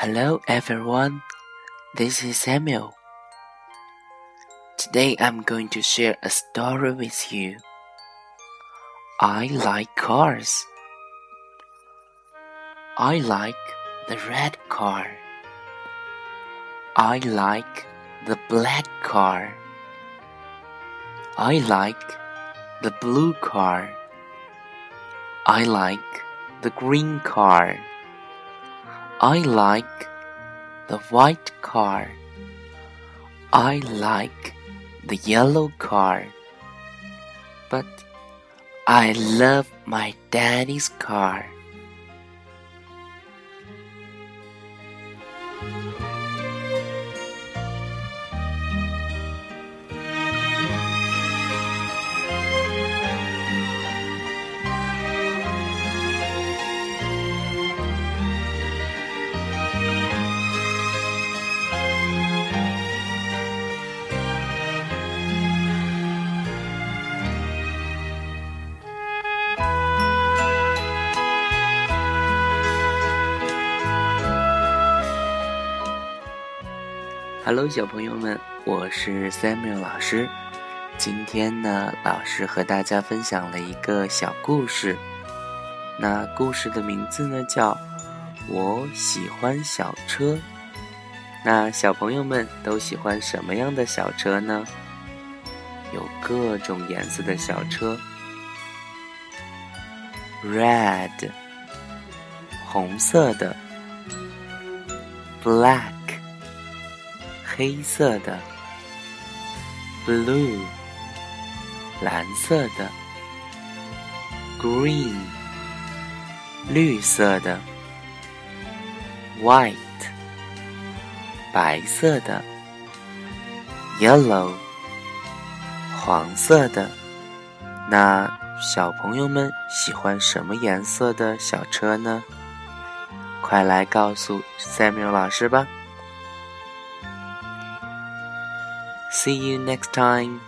Hello everyone, this is Samuel. Today I'm going to share a story with you. I like cars. I like the red car. I like the black car. I like the blue car. I like the green car. I like the white car. I like the yellow car. But I love my daddy's car. Hello，小朋友们，我是 Samuel 老师。今天呢，老师和大家分享了一个小故事。那故事的名字呢，叫《我喜欢小车》。那小朋友们都喜欢什么样的小车呢？有各种颜色的小车：red，红色的；black。黑色的，blue，蓝色的，green，绿色的，white，白色的，yellow，黄色的。那小朋友们喜欢什么颜色的小车呢？快来告诉 Samuel 老师吧！See you next time.